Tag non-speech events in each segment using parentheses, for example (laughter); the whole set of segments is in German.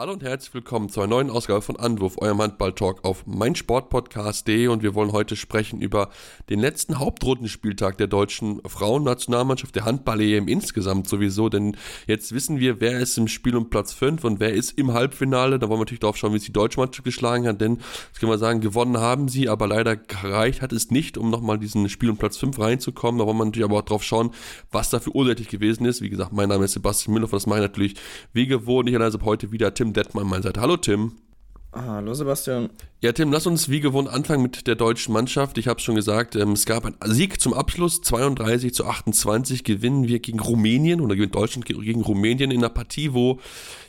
Hallo und herzlich willkommen zur neuen Ausgabe von Anwurf, eurem Handball-Talk auf meinsportpodcast.de und wir wollen heute sprechen über den letzten Hauptrundenspieltag der deutschen Frauennationalmannschaft, der Handball-EM insgesamt sowieso, denn jetzt wissen wir, wer ist im Spiel um Platz 5 und wer ist im Halbfinale, da wollen wir natürlich darauf schauen, wie es die deutsche Mannschaft geschlagen hat, denn, das können wir sagen, gewonnen haben sie, aber leider gereicht hat es nicht, um nochmal diesen Spiel um Platz 5 reinzukommen, da wollen wir natürlich aber auch drauf schauen, was dafür ursächlich gewesen ist, wie gesagt, mein Name ist Sebastian Müller, das mache ich natürlich wie gewohnt, ich also heute wieder Tim Detmer an meiner Seite. Hallo Tim. Hallo Sebastian. Ja, Tim, lass uns wie gewohnt anfangen mit der deutschen Mannschaft. Ich habe schon gesagt, ähm, es gab einen Sieg zum Abschluss, 32 zu 28 gewinnen wir gegen Rumänien oder gewinnt Deutschland gegen Rumänien in einer Partie, wo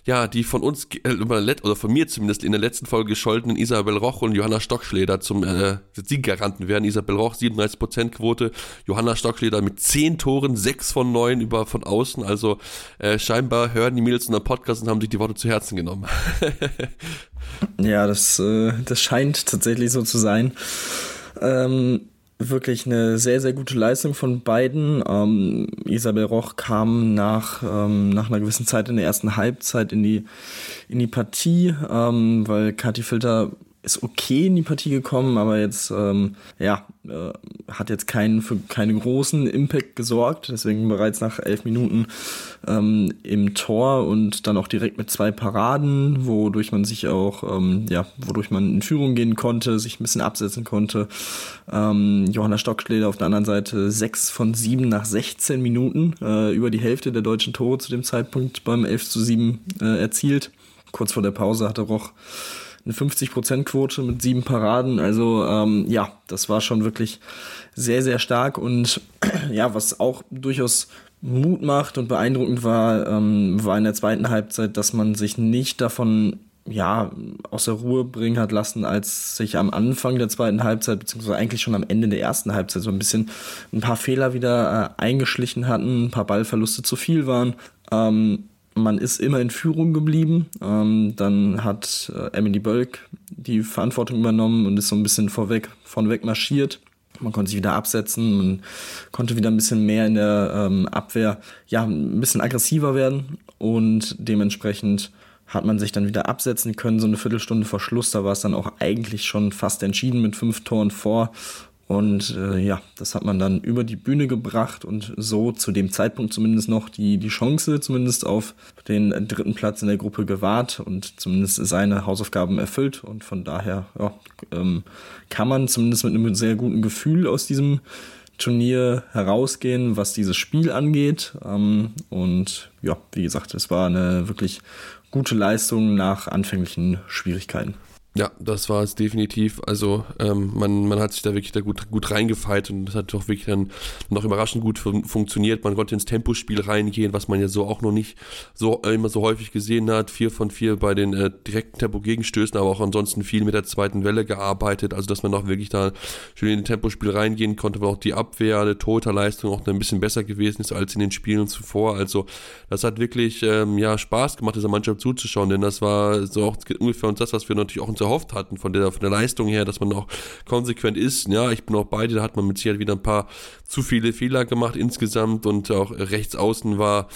ja die von uns äh, oder von mir zumindest in der letzten Folge gescholtenen Isabel Roch und Johanna Stockschleder zum äh, Sieggaranten werden. Isabel Roch 37% Quote, Johanna Stockschleder mit 10 Toren, 6 von 9 über von außen. Also äh, scheinbar hören die Mädels in der Podcast und haben sich die Worte zu Herzen genommen. (laughs) ja, das, äh, das scheint tatsächlich so zu sein. Ähm, wirklich eine sehr, sehr gute Leistung von beiden. Ähm, Isabel Roch kam nach, ähm, nach einer gewissen Zeit in der ersten Halbzeit in die, in die Partie, ähm, weil Kathi Filter ist okay in die Partie gekommen, aber jetzt ähm, ja äh, hat jetzt keinen für keinen großen Impact gesorgt. Deswegen bereits nach elf Minuten ähm, im Tor und dann auch direkt mit zwei Paraden, wodurch man sich auch ähm, ja wodurch man in Führung gehen konnte, sich ein bisschen absetzen konnte. Ähm, Johanna Stockschleder auf der anderen Seite sechs von sieben nach 16 Minuten äh, über die Hälfte der deutschen Tore zu dem Zeitpunkt beim 11 zu 7 äh, erzielt. Kurz vor der Pause hatte Roch eine 50%-Quote mit sieben Paraden. Also ähm, ja, das war schon wirklich sehr, sehr stark. Und (clears throat) ja, was auch durchaus Mut macht und beeindruckend war, ähm, war in der zweiten Halbzeit, dass man sich nicht davon ja, aus der Ruhe bringen hat lassen, als sich am Anfang der zweiten Halbzeit, beziehungsweise eigentlich schon am Ende der ersten Halbzeit so ein bisschen ein paar Fehler wieder äh, eingeschlichen hatten, ein paar Ballverluste zu viel waren. Ähm, man ist immer in Führung geblieben. Ähm, dann hat äh, Emily Bölk die Verantwortung übernommen und ist so ein bisschen vorweg, vorweg marschiert. Man konnte sich wieder absetzen, man konnte wieder ein bisschen mehr in der ähm, Abwehr, ja, ein bisschen aggressiver werden und dementsprechend hat man sich dann wieder absetzen können, so eine Viertelstunde vor Schluss. Da war es dann auch eigentlich schon fast entschieden mit fünf Toren vor. Und äh, ja, das hat man dann über die Bühne gebracht und so zu dem Zeitpunkt zumindest noch die, die Chance zumindest auf den dritten Platz in der Gruppe gewahrt und zumindest seine Hausaufgaben erfüllt. Und von daher ja, ähm, kann man zumindest mit einem sehr guten Gefühl aus diesem Turnier herausgehen, was dieses Spiel angeht. Ähm, und ja, wie gesagt, es war eine wirklich gute Leistung nach anfänglichen Schwierigkeiten. Ja, das war es definitiv. Also ähm, man, man hat sich da wirklich da gut, gut reingefeilt und das hat doch wirklich dann noch überraschend gut fun funktioniert. Man konnte ins Tempospiel reingehen, was man ja so auch noch nicht so äh, immer so häufig gesehen hat. Vier von vier bei den äh, direkten Tempo-Gegenstößen, aber auch ansonsten viel mit der zweiten Welle gearbeitet. Also dass man auch wirklich da schön in den Tempospiel reingehen konnte, weil auch die Abwehr, die Torhüterleistung auch ein bisschen besser gewesen ist als in den Spielen zuvor. Also das hat wirklich ähm, ja Spaß gemacht, dieser Mannschaft zuzuschauen, denn das war so auch ungefähr uns das, was wir natürlich auch uns erhofft hatten, von der, von der Leistung her, dass man auch konsequent ist. Ja, ich bin auch beide, da hat man mit Sicherheit wieder ein paar zu viele Fehler gemacht insgesamt und auch rechts außen war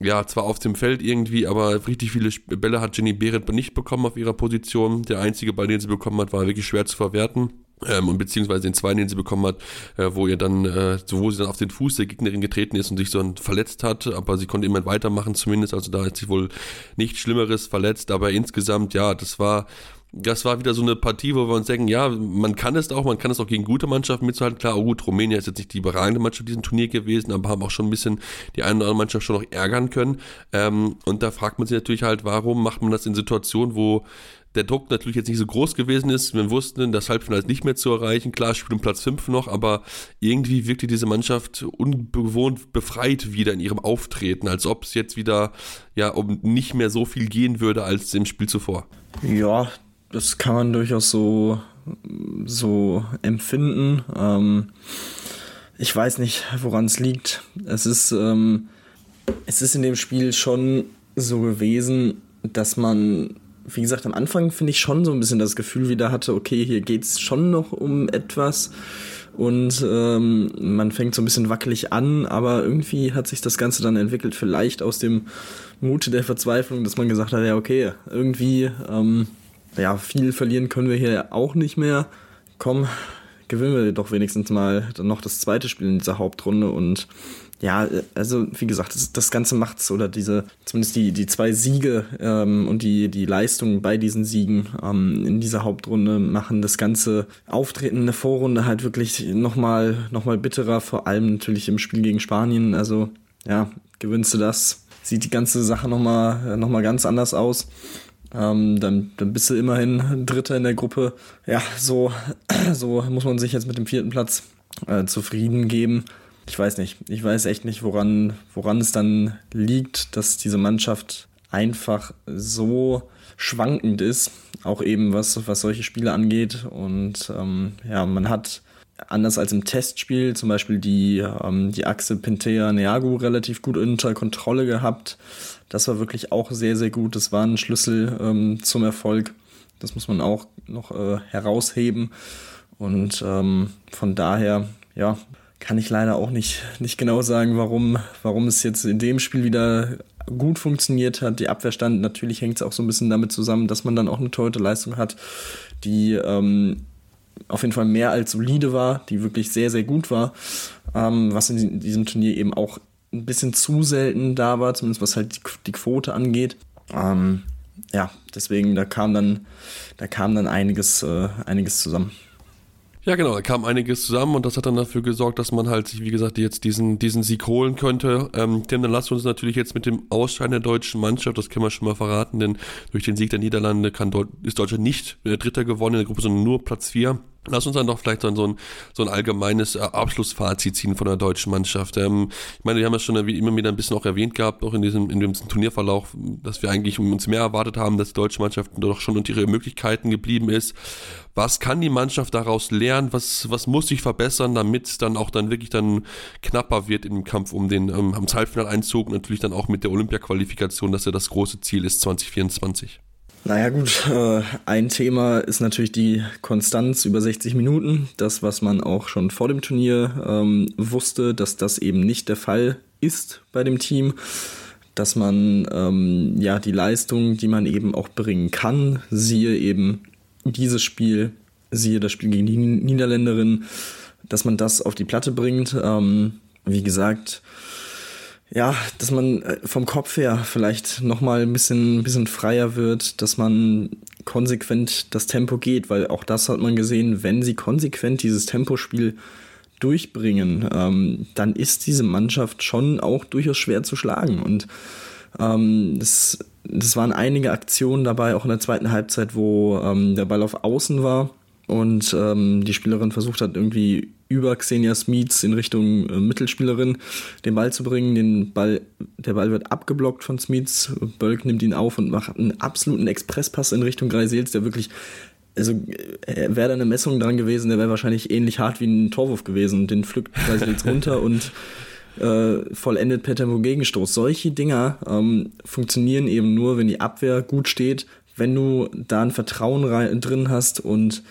ja, zwar auf dem Feld irgendwie, aber richtig viele Bälle hat Jenny Behret nicht bekommen auf ihrer Position. Der einzige Ball, den sie bekommen hat, war wirklich schwer zu verwerten. Ähm, und beziehungsweise den zweiten, den sie bekommen hat, äh, wo ihr dann, äh, wo sie dann auf den Fuß der Gegnerin getreten ist und sich so verletzt hat, aber sie konnte immer weitermachen zumindest, also da hat sich wohl nichts Schlimmeres verletzt, aber insgesamt, ja, das war das war wieder so eine Partie, wo wir uns denken, ja, man kann es auch, man kann es auch gegen gute Mannschaften mitzuhalten. Klar, oh gut, Rumänien ist jetzt nicht die überragende Mannschaft diesem Turnier gewesen, aber haben auch schon ein bisschen die eine oder andere Mannschaft schon noch ärgern können. Ähm, und da fragt man sich natürlich halt, warum macht man das in Situationen, wo der Druck natürlich jetzt nicht so groß gewesen ist. Wir wussten, das Halbfinale ist nicht mehr zu erreichen. Klar, spielt um Platz 5 noch, aber irgendwie wirkte diese Mannschaft unbewohnt befreit wieder in ihrem Auftreten, als ob es jetzt wieder ja um nicht mehr so viel gehen würde als im Spiel zuvor. Ja, das kann man durchaus so, so empfinden. Ähm, ich weiß nicht, woran es liegt. Es ist, ähm, es ist in dem Spiel schon so gewesen, dass man, wie gesagt, am Anfang finde ich schon so ein bisschen das Gefühl wieder hatte, okay, hier geht es schon noch um etwas und ähm, man fängt so ein bisschen wackelig an, aber irgendwie hat sich das Ganze dann entwickelt, vielleicht aus dem Mute der Verzweiflung, dass man gesagt hat, ja, okay, irgendwie, ähm, ja, viel verlieren können wir hier auch nicht mehr. Komm, gewinnen wir doch wenigstens mal dann noch das zweite Spiel in dieser Hauptrunde und ja, also wie gesagt, das, das Ganze macht's oder diese, zumindest die, die zwei Siege ähm, und die, die Leistungen bei diesen Siegen ähm, in dieser Hauptrunde machen das ganze Auftreten in der Vorrunde halt wirklich nochmal noch mal bitterer, vor allem natürlich im Spiel gegen Spanien. Also ja, gewinnst du das, sieht die ganze Sache nochmal noch mal ganz anders aus. Ähm, dann, dann bist du immerhin Dritter in der Gruppe. Ja, so, (clears throat) so muss man sich jetzt mit dem vierten Platz äh, zufrieden geben ich weiß nicht. Ich weiß echt nicht, woran, woran es dann liegt, dass diese Mannschaft einfach so schwankend ist, auch eben was, was solche Spiele angeht. Und ähm, ja, man hat anders als im Testspiel zum Beispiel die, ähm, die Achse Pintea-Neagu relativ gut unter Kontrolle gehabt. Das war wirklich auch sehr, sehr gut. Das war ein Schlüssel ähm, zum Erfolg. Das muss man auch noch äh, herausheben. Und ähm, von daher, ja, kann ich leider auch nicht, nicht genau sagen, warum, warum es jetzt in dem Spiel wieder gut funktioniert hat. Die Abwehrstand, natürlich hängt es auch so ein bisschen damit zusammen, dass man dann auch eine teure Leistung hat, die ähm, auf jeden Fall mehr als solide war, die wirklich sehr, sehr gut war, ähm, was in diesem Turnier eben auch ein bisschen zu selten da war, zumindest was halt die, Quote angeht. Ähm, ja, deswegen, da kam dann, da kam dann einiges, äh, einiges zusammen. Ja, genau, da kam einiges zusammen und das hat dann dafür gesorgt, dass man halt sich, wie gesagt, jetzt diesen, diesen Sieg holen könnte. Ähm, Tim, dann lasst uns natürlich jetzt mit dem Ausscheiden der deutschen Mannschaft, das können wir schon mal verraten, denn durch den Sieg der Niederlande kann, ist Deutschland nicht der Dritter gewonnen in der Gruppe, sondern nur Platz 4. Lass uns dann doch vielleicht dann so ein, so ein allgemeines äh, Abschlussfazit ziehen von der deutschen Mannschaft. Ähm, ich meine, wir haben ja schon wie immer wieder ein bisschen auch erwähnt gehabt, auch in diesem, in diesem Turnierverlauf, dass wir eigentlich uns mehr erwartet haben, dass die deutsche Mannschaft doch schon unter ihre Möglichkeiten geblieben ist. Was kann die Mannschaft daraus lernen? Was, was muss sich verbessern, damit es dann auch dann wirklich dann knapper wird im Kampf um den ähm, Halbfinaleinzug und natürlich dann auch mit der Olympia-Qualifikation, dass ja das große Ziel ist 2024? Naja gut, äh, ein Thema ist natürlich die Konstanz über 60 Minuten. Das, was man auch schon vor dem Turnier ähm, wusste, dass das eben nicht der Fall ist bei dem Team. Dass man ähm, ja die Leistung, die man eben auch bringen kann, siehe eben dieses Spiel, siehe das Spiel gegen die Niederländerin, dass man das auf die Platte bringt. Ähm, wie gesagt, ja, dass man äh, vom Kopf her vielleicht nochmal ein bisschen, ein bisschen freier wird, dass man konsequent das Tempo geht, weil auch das hat man gesehen, wenn sie konsequent dieses Tempospiel durchbringen, ähm, dann ist diese Mannschaft schon auch durchaus schwer zu schlagen. Und ähm, das, das waren einige Aktionen dabei, auch in der zweiten Halbzeit, wo ähm, der Ball auf Außen war und ähm, die Spielerin versucht hat, irgendwie über Xenia Smits in Richtung äh, Mittelspielerin den Ball zu bringen. Den Ball, der Ball wird abgeblockt von Smits. Bölk nimmt ihn auf und macht einen absoluten Expresspass in Richtung Greisels, der wirklich, also äh, wäre da eine Messung dran gewesen, der wäre wahrscheinlich ähnlich hart wie ein Torwurf gewesen. Den pflückt Greisels (laughs) runter und äh, vollendet per Tempo Gegenstoß. Solche Dinger ähm, funktionieren eben nur, wenn die Abwehr gut steht, wenn du da ein Vertrauen rein, drin hast und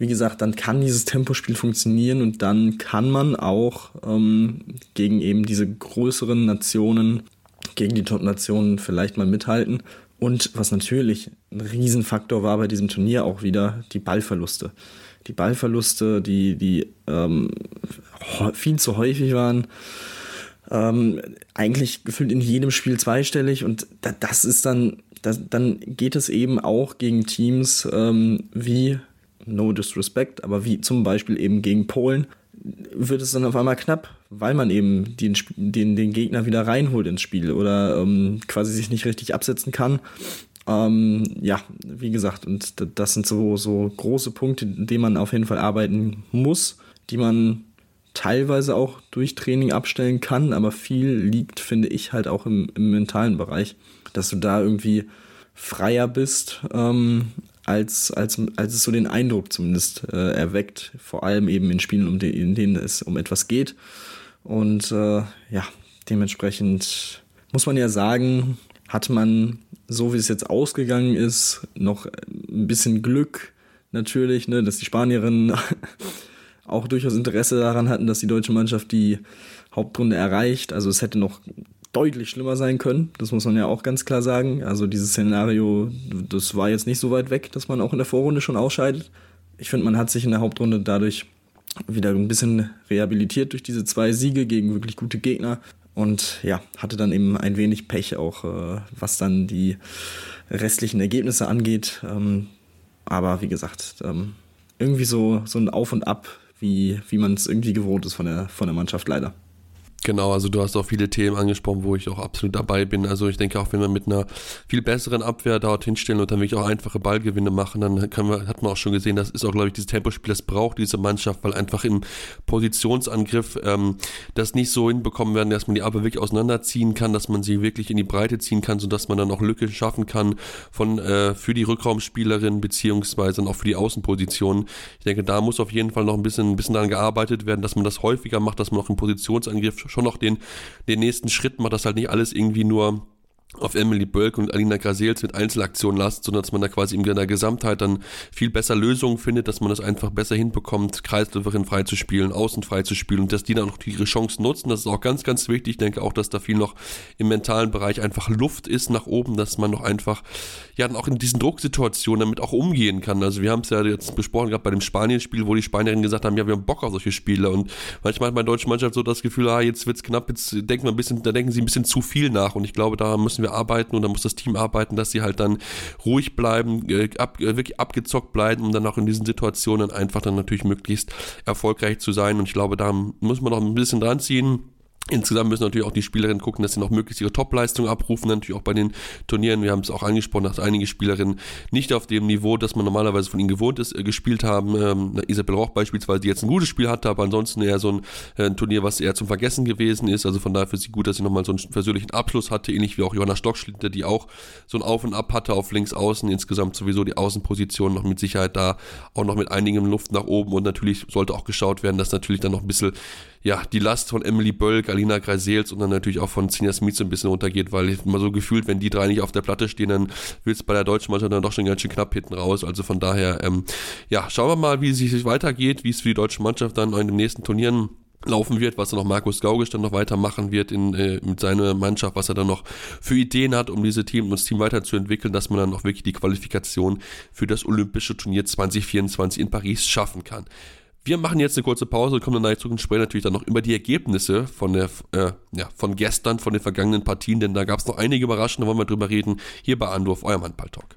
wie gesagt, dann kann dieses Tempospiel funktionieren und dann kann man auch ähm, gegen eben diese größeren Nationen, gegen die Top-Nationen vielleicht mal mithalten. Und was natürlich ein Riesenfaktor war bei diesem Turnier auch wieder, die Ballverluste. Die Ballverluste, die, die ähm, viel zu häufig waren. Ähm, eigentlich gefühlt in jedem Spiel zweistellig und das ist dann, das, dann geht es eben auch gegen Teams ähm, wie no disrespect, aber wie zum Beispiel eben gegen Polen, wird es dann auf einmal knapp, weil man eben den, den, den Gegner wieder reinholt ins Spiel oder ähm, quasi sich nicht richtig absetzen kann. Ähm, ja, wie gesagt, und das sind so, so große Punkte, in denen man auf jeden Fall arbeiten muss, die man teilweise auch durch Training abstellen kann, aber viel liegt, finde ich, halt auch im, im mentalen Bereich, dass du da irgendwie freier bist, ähm, als, als, als es so den Eindruck zumindest äh, erweckt, vor allem eben in Spielen, um die, in denen es um etwas geht. Und äh, ja, dementsprechend muss man ja sagen, hat man, so wie es jetzt ausgegangen ist, noch ein bisschen Glück natürlich, ne, dass die Spanierinnen (laughs) auch durchaus Interesse daran hatten, dass die deutsche Mannschaft die Hauptrunde erreicht. Also es hätte noch deutlich schlimmer sein können, das muss man ja auch ganz klar sagen. Also dieses Szenario, das war jetzt nicht so weit weg, dass man auch in der Vorrunde schon ausscheidet. Ich finde, man hat sich in der Hauptrunde dadurch wieder ein bisschen rehabilitiert durch diese zwei Siege gegen wirklich gute Gegner und ja, hatte dann eben ein wenig Pech auch, äh, was dann die restlichen Ergebnisse angeht. Ähm, aber wie gesagt, ähm, irgendwie so, so ein Auf und Ab, wie, wie man es irgendwie gewohnt ist von der, von der Mannschaft leider. Genau, also du hast auch viele Themen angesprochen, wo ich auch absolut dabei bin. Also ich denke auch, wenn wir mit einer viel besseren Abwehr dort hinstellen und dann wirklich auch einfache Ballgewinne machen, dann man, hat man auch schon gesehen, das ist auch, glaube ich, dieses Tempospiel, das braucht diese Mannschaft, weil einfach im Positionsangriff ähm, das nicht so hinbekommen werden, dass man die Abwehr wirklich auseinanderziehen kann, dass man sie wirklich in die Breite ziehen kann, sodass man dann auch Lücke schaffen kann von äh, für die Rückraumspielerin beziehungsweise dann auch für die Außenpositionen. Ich denke, da muss auf jeden Fall noch ein bisschen, ein bisschen daran gearbeitet werden, dass man das häufiger macht, dass man auch im Positionsangriff schon noch den, den nächsten Schritt macht, dass halt nicht alles irgendwie nur auf Emily Bölk und Alina Grasels mit Einzelaktionen lasst, sondern dass man da quasi in der Gesamtheit dann viel besser Lösungen findet, dass man das einfach besser hinbekommt, Kreisläuferin frei zu spielen, außen frei zu spielen und dass die dann auch ihre Chancen nutzen. Das ist auch ganz, ganz wichtig. Ich denke auch, dass da viel noch im mentalen Bereich einfach Luft ist nach oben, dass man noch einfach, ja, dann auch in diesen Drucksituationen damit auch umgehen kann. Also wir haben es ja jetzt besprochen gehabt bei dem Spanien-Spiel, wo die Spanierinnen gesagt haben, ja, wir haben Bock auf solche Spiele und manchmal hat meine deutsche Mannschaft so das Gefühl, ah, jetzt wird's knapp, jetzt denken wir ein bisschen, da denken sie ein bisschen zu viel nach und ich glaube, da müssen müssen wir arbeiten und da muss das Team arbeiten, dass sie halt dann ruhig bleiben, äh, ab, äh, wirklich abgezockt bleiben, um dann auch in diesen Situationen einfach dann natürlich möglichst erfolgreich zu sein. Und ich glaube, da muss man noch ein bisschen dran ziehen. Insgesamt müssen natürlich auch die Spielerinnen gucken, dass sie noch möglichst ihre Topleistung abrufen, natürlich auch bei den Turnieren. Wir haben es auch angesprochen, dass einige Spielerinnen nicht auf dem Niveau, das man normalerweise von ihnen gewohnt ist, äh, gespielt haben. Ähm, Isabel Roch beispielsweise, die jetzt ein gutes Spiel hatte, aber ansonsten eher so ein, äh, ein, Turnier, was eher zum Vergessen gewesen ist. Also von daher für sie gut, dass sie nochmal so einen persönlichen Abschluss hatte, ähnlich wie auch Johanna Stockschlitter, die auch so ein Auf und Ab hatte auf links außen. Insgesamt sowieso die Außenposition noch mit Sicherheit da, auch noch mit einigem Luft nach oben und natürlich sollte auch geschaut werden, dass natürlich dann noch ein bisschen ja, die Last von Emily Bölk, Alina Greisels und dann natürlich auch von Zinja Smith so ein bisschen runtergeht, weil ich mal so gefühlt, wenn die drei nicht auf der Platte stehen, dann wird es bei der deutschen Mannschaft dann doch schon ganz schön knapp hinten raus. Also von daher, ähm, ja, schauen wir mal, wie es sich weitergeht, wie es für die deutsche Mannschaft dann in den nächsten Turnieren laufen wird, was dann noch Markus Gaugisch dann noch weitermachen wird in, äh, mit seiner Mannschaft, was er dann noch für Ideen hat, um diese Team, das Team weiterzuentwickeln, dass man dann auch wirklich die Qualifikation für das Olympische Turnier 2024 in Paris schaffen kann. Wir machen jetzt eine kurze Pause, kommen dann zurück und sprechen natürlich dann noch über die Ergebnisse von der, äh, ja, von gestern, von den vergangenen Partien, denn da gab es noch einige Überraschungen, da wollen wir drüber reden. Hier bei Andorf, eurem Handball-Talk.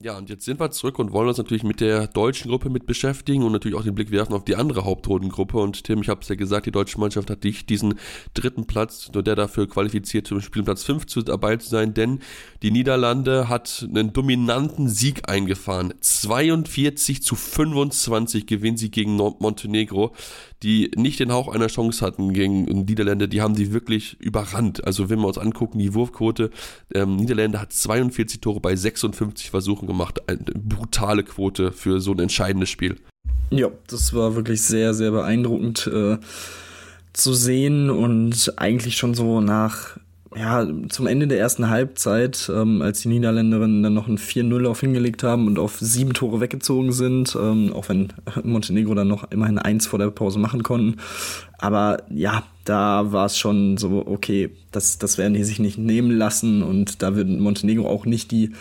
Ja, und jetzt sind wir zurück und wollen uns natürlich mit der deutschen Gruppe mit beschäftigen und natürlich auch den Blick werfen auf die andere Hauptrundengruppe. Und Tim, ich habe es ja gesagt, die deutsche Mannschaft hat dich diesen dritten Platz, nur der dafür qualifiziert, zum Spielplatz 5 zu, dabei zu sein, denn die Niederlande hat einen dominanten Sieg eingefahren. 42 zu 25 gewinnen sie gegen Montenegro die nicht den Hauch einer Chance hatten gegen Niederländer, die haben die wirklich überrannt. Also wenn wir uns angucken, die Wurfquote, ähm, Niederländer hat 42 Tore bei 56 Versuchen gemacht. Eine brutale Quote für so ein entscheidendes Spiel. Ja, das war wirklich sehr, sehr beeindruckend äh, zu sehen und eigentlich schon so nach ja, zum Ende der ersten Halbzeit, ähm, als die Niederländerinnen dann noch ein 4-0 auf hingelegt haben und auf sieben Tore weggezogen sind, ähm, auch wenn (laughs) Montenegro dann noch immerhin eins vor der Pause machen konnten. Aber ja, da war es schon so, okay, das, das werden die sich nicht nehmen lassen und da wird Montenegro auch nicht die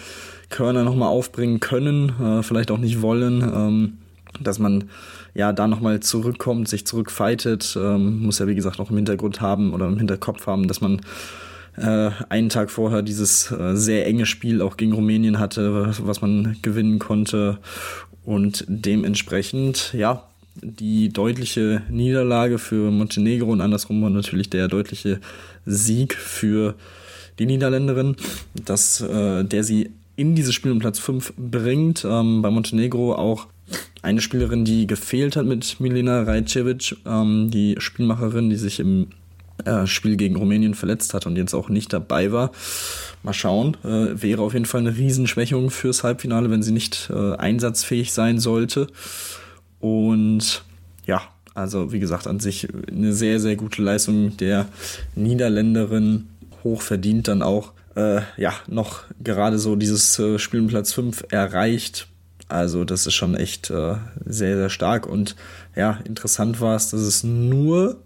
Körner nochmal aufbringen können, äh, vielleicht auch nicht wollen. Ähm, dass man ja da nochmal zurückkommt, sich zurückfightet, ähm, muss ja wie gesagt auch im Hintergrund haben oder im Hinterkopf haben, dass man äh, einen Tag vorher dieses äh, sehr enge Spiel auch gegen Rumänien hatte, was man gewinnen konnte und dementsprechend, ja, die deutliche Niederlage für Montenegro und andersrum und natürlich der deutliche Sieg für die Niederländerin, dass äh, der sie in dieses Spiel um Platz 5 bringt. Ähm, bei Montenegro auch eine Spielerin, die gefehlt hat mit Milena Rajcevic, ähm, die Spielmacherin, die sich im äh, Spiel gegen Rumänien verletzt hat und jetzt auch nicht dabei war. Mal schauen, äh, wäre auf jeden Fall eine Riesenschwächung fürs Halbfinale, wenn sie nicht äh, einsatzfähig sein sollte. Und ja, also wie gesagt, an sich eine sehr, sehr gute Leistung der Niederländerin, hoch verdient dann auch, äh, ja, noch gerade so dieses äh, Spielplatz 5 erreicht. Also das ist schon echt äh, sehr, sehr stark und ja, interessant war es, dass es nur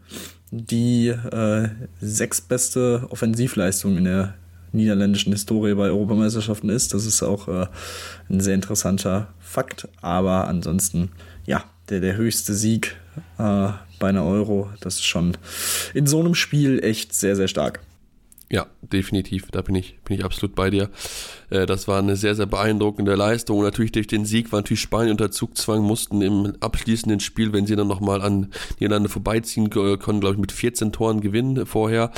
die äh, sechstbeste Offensivleistung in der niederländischen Historie bei Europameisterschaften ist. Das ist auch äh, ein sehr interessanter Fakt. Aber ansonsten, ja, der, der höchste Sieg äh, bei einer Euro, das ist schon in so einem Spiel echt sehr, sehr stark. Ja, definitiv. Da bin ich, bin ich absolut bei dir. Äh, das war eine sehr, sehr beeindruckende Leistung. Und natürlich durch den Sieg war natürlich Spanien unter Zugzwang, mussten im abschließenden Spiel, wenn sie dann nochmal an Niederlande vorbeiziehen konnten, glaube ich, mit 14 Toren gewinnen vorher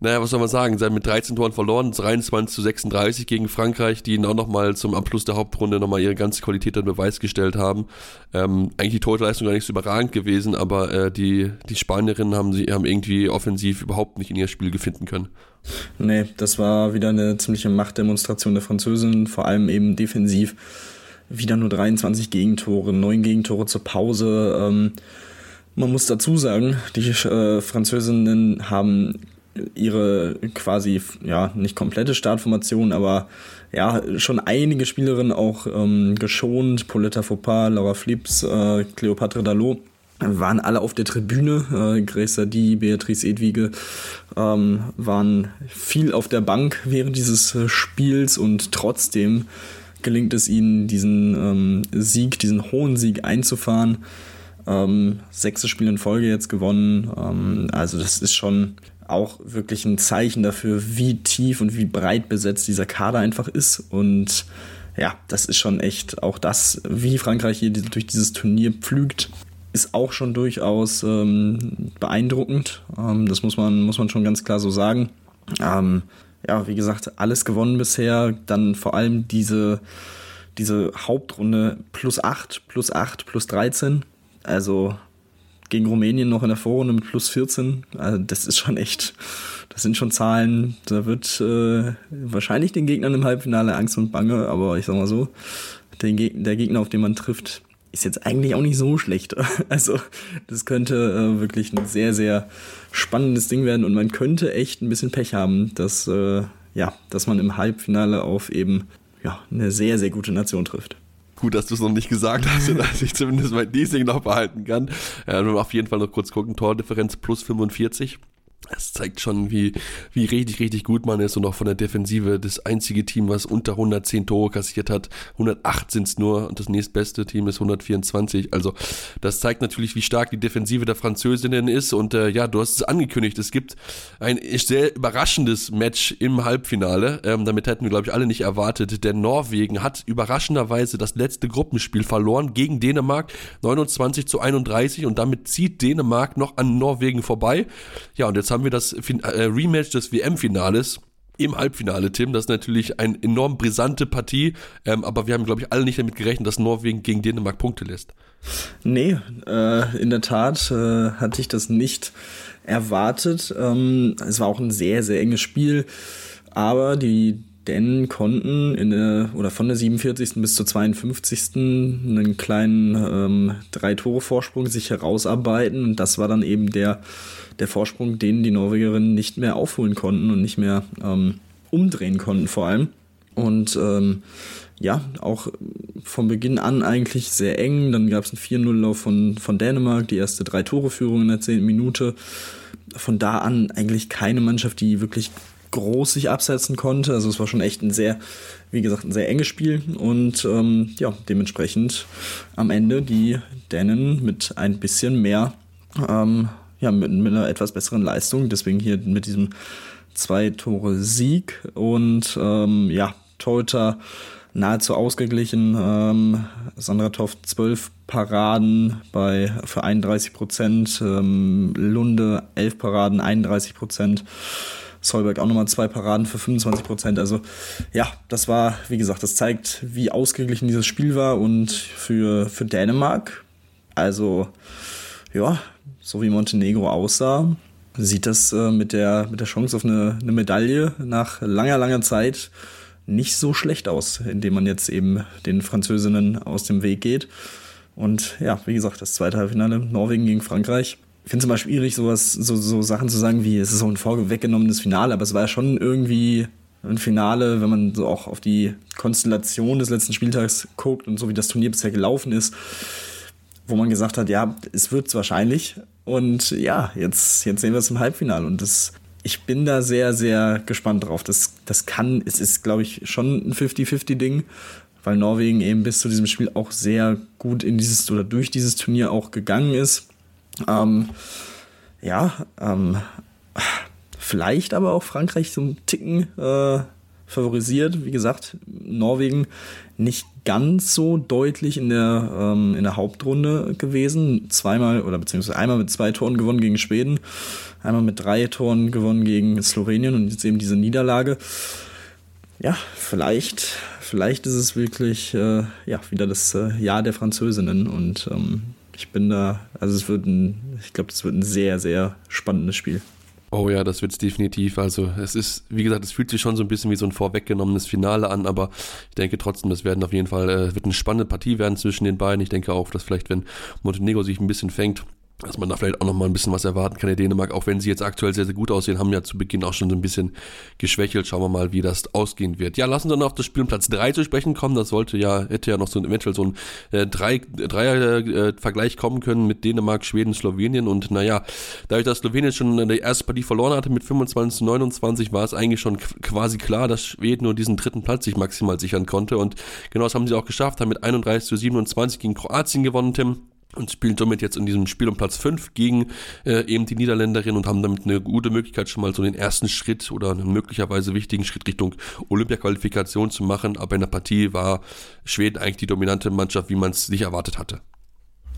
naja, was soll man sagen, sie haben mit 13 Toren verloren, 23 zu 36 gegen Frankreich, die ihnen auch nochmal zum Abschluss der Hauptrunde nochmal ihre ganze Qualität an Beweis gestellt haben. Ähm, eigentlich die Torleistung gar nicht so überragend gewesen, aber äh, die, die Spanierinnen haben sie haben irgendwie offensiv überhaupt nicht in ihr Spiel gefunden können. Nee, das war wieder eine ziemliche Machtdemonstration der Französinnen, vor allem eben defensiv. Wieder nur 23 Gegentore, 9 Gegentore zur Pause. Ähm, man muss dazu sagen, die äh, Französinnen haben ihre quasi, ja, nicht komplette Startformation, aber ja, schon einige Spielerinnen auch ähm, geschont. Pauletta Fopard, Laura Flips, äh, Cleopatra Dalot waren alle auf der Tribüne. Äh, Grace Sadi, Beatrice Edwige ähm, waren viel auf der Bank während dieses äh, Spiels und trotzdem gelingt es ihnen, diesen ähm, Sieg, diesen hohen Sieg einzufahren. Ähm, sechstes Spiel in Folge jetzt gewonnen. Ähm, also das ist schon auch wirklich ein Zeichen dafür, wie tief und wie breit besetzt dieser Kader einfach ist. Und ja, das ist schon echt auch das, wie Frankreich hier durch dieses Turnier pflügt, ist auch schon durchaus ähm, beeindruckend. Ähm, das muss man, muss man schon ganz klar so sagen. Ähm, ja, wie gesagt, alles gewonnen bisher. Dann vor allem diese, diese Hauptrunde plus 8, plus 8, plus 13. Also gegen Rumänien noch in der Vorrunde mit plus 14. Also das ist schon echt, das sind schon Zahlen, da wird äh, wahrscheinlich den Gegnern im Halbfinale Angst und Bange, aber ich sag mal so, der, Geg der Gegner, auf den man trifft, ist jetzt eigentlich auch nicht so schlecht. (laughs) Also das könnte äh, wirklich ein sehr, sehr spannendes Ding werden und man könnte echt ein bisschen Pech haben, dass, äh, ja, dass man im Halbfinale auf eben ja, eine sehr, sehr gute Nation trifft. Gut, dass du es noch nicht gesagt hast, (laughs) dass ich zumindest mein Leasing noch behalten kann. Ja, auf jeden Fall noch kurz gucken. Tordifferenz plus 45. Es zeigt schon, wie, wie richtig, richtig gut man ist und auch von der Defensive das einzige Team, was unter 110 Tore kassiert hat. 108 sind es nur und das nächstbeste Team ist 124. Also das zeigt natürlich, wie stark die Defensive der Französinnen ist und äh, ja, du hast es angekündigt, es gibt ein sehr überraschendes Match im Halbfinale. Ähm, damit hätten wir, glaube ich, alle nicht erwartet, denn Norwegen hat überraschenderweise das letzte Gruppenspiel verloren gegen Dänemark 29 zu 31 und damit zieht Dänemark noch an Norwegen vorbei. Ja, und jetzt haben haben wir das äh, Rematch des WM-Finales im Halbfinale, Tim. Das ist natürlich eine enorm brisante Partie, ähm, aber wir haben, glaube ich, alle nicht damit gerechnet, dass Norwegen gegen Dänemark Punkte lässt. Nee, äh, in der Tat äh, hatte ich das nicht erwartet. Ähm, es war auch ein sehr, sehr enges Spiel, aber die Dänen konnten in der, oder von der 47. bis zur 52. einen kleinen ähm, Drei-Tore-Vorsprung sich herausarbeiten und das war dann eben der der Vorsprung, den die Norwegerinnen nicht mehr aufholen konnten und nicht mehr ähm, umdrehen konnten vor allem. Und ähm, ja, auch von Beginn an eigentlich sehr eng. Dann gab es einen 4-0-Lauf von, von Dänemark, die erste Drei-Tore-Führung in der 10. Minute. Von da an eigentlich keine Mannschaft, die wirklich groß sich absetzen konnte. Also es war schon echt ein sehr, wie gesagt, ein sehr enges Spiel und ähm, ja, dementsprechend am Ende die Dänen mit ein bisschen mehr, ähm, ja, mit, mit einer etwas besseren Leistung. Deswegen hier mit diesem zwei Tore Sieg und ähm, ja, Torhüter nahezu ausgeglichen. Ähm, Sandra Toft 12 Paraden bei, für 31 Prozent, ähm, Lunde 11 Paraden, 31 Prozent. Solberg auch nochmal zwei Paraden für 25 Prozent. Also ja, das war, wie gesagt, das zeigt, wie ausgeglichen dieses Spiel war und für, für Dänemark, also ja, so wie Montenegro aussah, sieht das äh, mit, der, mit der Chance auf eine, eine Medaille nach langer, langer Zeit nicht so schlecht aus, indem man jetzt eben den Französinnen aus dem Weg geht. Und ja, wie gesagt, das zweite Halbfinale Norwegen gegen Frankreich. Ich finde es immer schwierig, sowas, so, so Sachen zu sagen wie, es ist so ein vorweggenommenes Finale, aber es war ja schon irgendwie ein Finale, wenn man so auch auf die Konstellation des letzten Spieltags guckt und so wie das Turnier bisher gelaufen ist, wo man gesagt hat, ja, es wird es wahrscheinlich. Und ja, jetzt, jetzt sehen wir es im Halbfinale. Und das ich bin da sehr, sehr gespannt drauf. Das, das kann, es ist, glaube ich, schon ein 50-50-Ding, weil Norwegen eben bis zu diesem Spiel auch sehr gut in dieses oder durch dieses Turnier auch gegangen ist. Ähm, ja, ähm, vielleicht aber auch Frankreich einen Ticken äh, favorisiert. Wie gesagt, Norwegen nicht ganz so deutlich in der, ähm, in der Hauptrunde gewesen. Zweimal oder beziehungsweise einmal mit zwei Toren gewonnen gegen Schweden, einmal mit drei Toren gewonnen gegen Slowenien und jetzt eben diese Niederlage. Ja, vielleicht, vielleicht ist es wirklich äh, ja, wieder das äh, Jahr der Französinnen und ähm, ich bin da, also es wird ein, ich glaube, das wird ein sehr, sehr spannendes Spiel. Oh ja, das wird's definitiv. Also es ist, wie gesagt, es fühlt sich schon so ein bisschen wie so ein vorweggenommenes Finale an, aber ich denke trotzdem, das werden auf jeden Fall, äh, wird eine spannende Partie werden zwischen den beiden. Ich denke auch, dass vielleicht, wenn Montenegro sich ein bisschen fängt, dass man da vielleicht auch noch mal ein bisschen was erwarten kann in Dänemark, auch wenn sie jetzt aktuell sehr, sehr gut aussehen, haben ja zu Beginn auch schon so ein bisschen geschwächelt. Schauen wir mal, wie das ausgehen wird. Ja, lassen wir dann auf das Spiel um Platz 3 zu sprechen kommen. Das sollte ja, hätte ja noch so ein, eventuell so ein äh, drei, Dreier-Vergleich äh, kommen können mit Dänemark, Schweden, Slowenien. Und naja, dadurch, dass Slowenien schon die erste Partie verloren hatte mit 25 zu 29, war es eigentlich schon quasi klar, dass Schweden nur diesen dritten Platz sich maximal sichern konnte. Und genau das haben sie auch geschafft, haben mit 31 zu 27 gegen Kroatien gewonnen, Tim und spielen somit jetzt in diesem Spiel um Platz 5 gegen äh, eben die Niederländerin und haben damit eine gute Möglichkeit, schon mal so den ersten Schritt oder einen möglicherweise wichtigen Schritt Richtung Olympia-Qualifikation zu machen. Aber in der Partie war Schweden eigentlich die dominante Mannschaft, wie man es nicht erwartet hatte.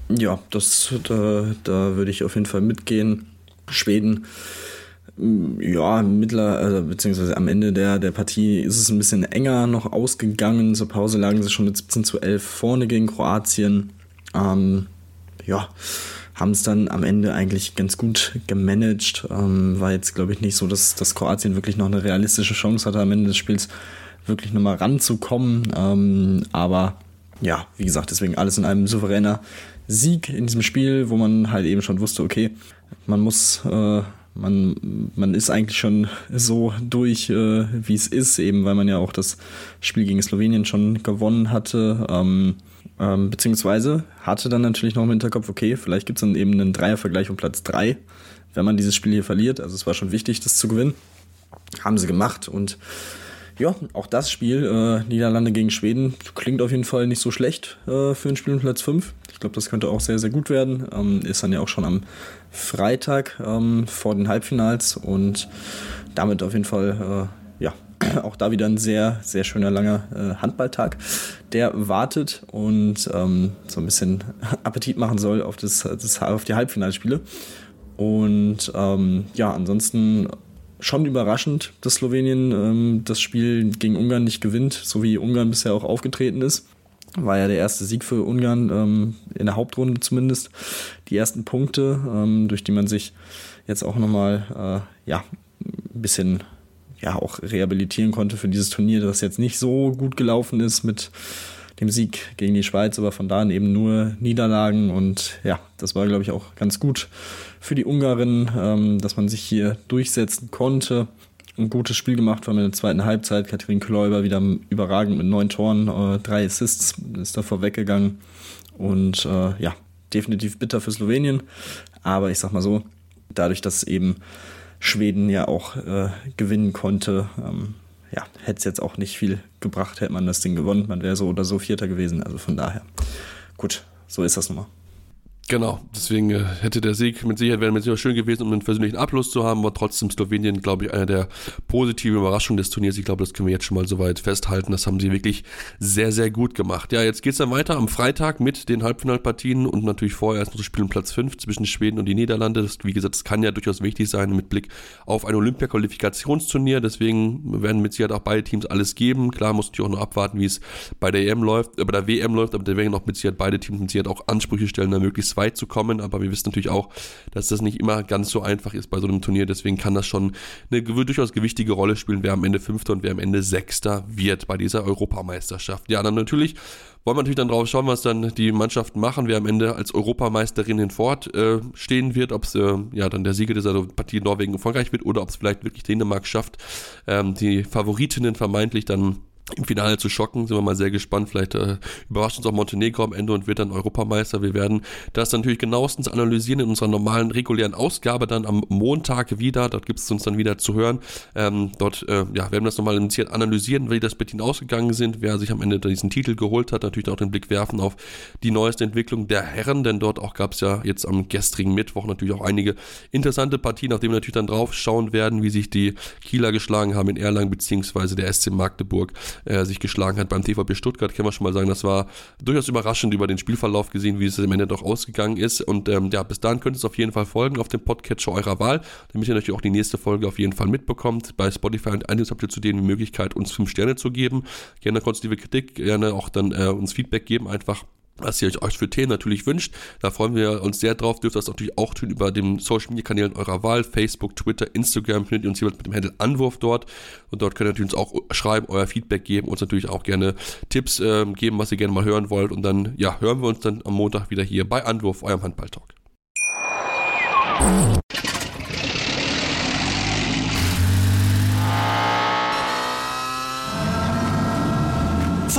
Ja, das, da, da würde ich auf jeden Fall mitgehen. Schweden, mm, ja, mittler, also, beziehungsweise am Ende der, der Partie ist es ein bisschen enger noch ausgegangen. Zur Pause lagen sie schon mit 17 zu 11 vorne gegen Kroatien. Ähm, ja, haben es dann am Ende eigentlich ganz gut gemanagt. Ähm, war jetzt, glaube ich, nicht so, dass, dass Kroatien wirklich noch eine realistische Chance hatte, am Ende des Spiels wirklich nochmal ranzukommen. Ähm, aber ja, wie gesagt, deswegen alles in einem souveräner Sieg in diesem Spiel, wo man halt eben schon wusste, okay, man muss, äh, man, man ist eigentlich schon so durch, äh, wie es ist, eben weil man ja auch das Spiel gegen Slowenien schon gewonnen hatte. Ähm, ähm, beziehungsweise hatte dann natürlich noch im Hinterkopf, okay, vielleicht gibt es dann eben einen Dreiervergleich um Platz 3, wenn man dieses Spiel hier verliert. Also es war schon wichtig, das zu gewinnen. Haben sie gemacht und ja, auch das Spiel, äh, Niederlande gegen Schweden, klingt auf jeden Fall nicht so schlecht äh, für ein Spiel um Platz 5. Ich glaube, das könnte auch sehr, sehr gut werden. Ähm, ist dann ja auch schon am Freitag ähm, vor den Halbfinals und damit auf jeden Fall äh, (clears throat) auch da wieder ein sehr, sehr schöner langer äh, Handballtag, der wartet und ähm, so ein bisschen (laughs) Appetit machen soll auf, das, das auf die Halbfinalspiele. Und ähm, ja, ansonsten schon überraschend, dass Slowenien ähm, das Spiel gegen Ungarn nicht gewinnt, so wie Ungarn bisher auch aufgetreten ist. War ja der erste Sieg für Ungarn, ähm, in der Hauptrunde zumindest. Die ersten Punkte, ähm, durch die man sich jetzt auch nochmal äh, ja, ein bisschen ja auch rehabilitieren konnte für dieses Turnier, das jetzt nicht so gut gelaufen ist mit dem Sieg gegen die Schweiz, aber von da an eben nur Niederlagen und ja, das war glaube ich auch ganz gut für die Ungarin, ähm, dass man sich hier durchsetzen konnte. Ein gutes Spiel gemacht war in der zweiten Halbzeit. Katrin Kläuber wieder überragend mit neun Toren, äh, drei Assists ist davor weggegangen und äh, ja, definitiv bitter für Slowenien, aber ich sag mal so, dadurch, dass eben Schweden ja auch äh, gewinnen konnte. Ähm, ja, hätte es jetzt auch nicht viel gebracht, hätte man das Ding gewonnen. Man wäre so oder so Vierter gewesen. Also von daher, gut, so ist das nun mal. Genau, deswegen äh, hätte der Sieg mit Sicherheit wäre mit Sicherheit schön gewesen, um einen persönlichen Abschluss zu haben, aber trotzdem Slowenien, glaube ich, einer der positiven Überraschungen des Turniers. Ich glaube, das können wir jetzt schon mal soweit festhalten. Das haben sie wirklich sehr, sehr gut gemacht. Ja, jetzt geht es dann weiter am Freitag mit den Halbfinalpartien und natürlich vorher erst noch das Spiel um Platz 5 zwischen Schweden und die Niederlande. Das, wie gesagt, das kann ja durchaus wichtig sein mit Blick auf ein Olympia-Qualifikationsturnier. Deswegen werden mit Sicherheit auch beide Teams alles geben. Klar, muss natürlich auch noch abwarten, wie es bei der EM läuft, äh, bei der WM läuft, aber da werden auch mit Sicherheit beide Teams mit Sicherheit auch Ansprüche stellen, da möglichst weit zu kommen. Aber wir wissen natürlich auch, dass das nicht immer ganz so einfach ist bei so einem Turnier. Deswegen kann das schon eine durchaus gewichtige Rolle spielen, wer am Ende Fünfter und wer am Ende Sechster wird bei dieser Europameisterschaft. Ja, dann natürlich wollen wir natürlich dann drauf schauen, was dann die Mannschaften machen, wer am Ende als Europameisterin hinfort äh, stehen wird, ob es äh, ja dann der Sieger dieser Partie Norwegen und Frankreich wird oder ob es vielleicht wirklich Dänemark schafft, ähm, die Favoritinnen vermeintlich dann im Finale zu schocken. Sind wir mal sehr gespannt. Vielleicht äh, überrascht uns auch Montenegro am Ende und wird dann Europameister. Wir werden das natürlich genauestens analysieren in unserer normalen, regulären Ausgabe dann am Montag wieder. Dort gibt es uns dann wieder zu hören. Ähm, dort äh, ja, werden wir das nochmal analysieren, wie das mit ihnen ausgegangen sind, wer sich am Ende diesen Titel geholt hat. Natürlich auch den Blick werfen auf die neueste Entwicklung der Herren, denn dort auch gab es ja jetzt am gestrigen Mittwoch natürlich auch einige interessante Partien, nachdem wir natürlich dann drauf schauen werden, wie sich die Kieler geschlagen haben in Erlangen beziehungsweise der SC Magdeburg äh, sich geschlagen hat beim TVP Stuttgart, kann man schon mal sagen, das war durchaus überraschend über den Spielverlauf gesehen, wie es am Ende doch ausgegangen ist. Und ähm, ja, bis dahin könnt ihr es auf jeden Fall folgen auf dem Podcatcher eurer Wahl, damit ihr natürlich auch die nächste Folge auf jeden Fall mitbekommt. Bei Spotify und iTunes habt ihr zudem die Möglichkeit, uns fünf Sterne zu geben. Gerne konstruktive Kritik, gerne auch dann äh, uns Feedback geben, einfach was ihr euch für Themen natürlich wünscht. Da freuen wir uns sehr drauf. Dürft das natürlich auch tun über den Social Media Kanälen eurer Wahl. Facebook, Twitter, Instagram findet ihr uns jeweils mit dem Handel Anwurf dort. Und dort könnt ihr natürlich uns auch schreiben, euer Feedback geben, uns natürlich auch gerne Tipps äh, geben, was ihr gerne mal hören wollt. Und dann, ja, hören wir uns dann am Montag wieder hier bei Anwurf, eurem Handball-Talk.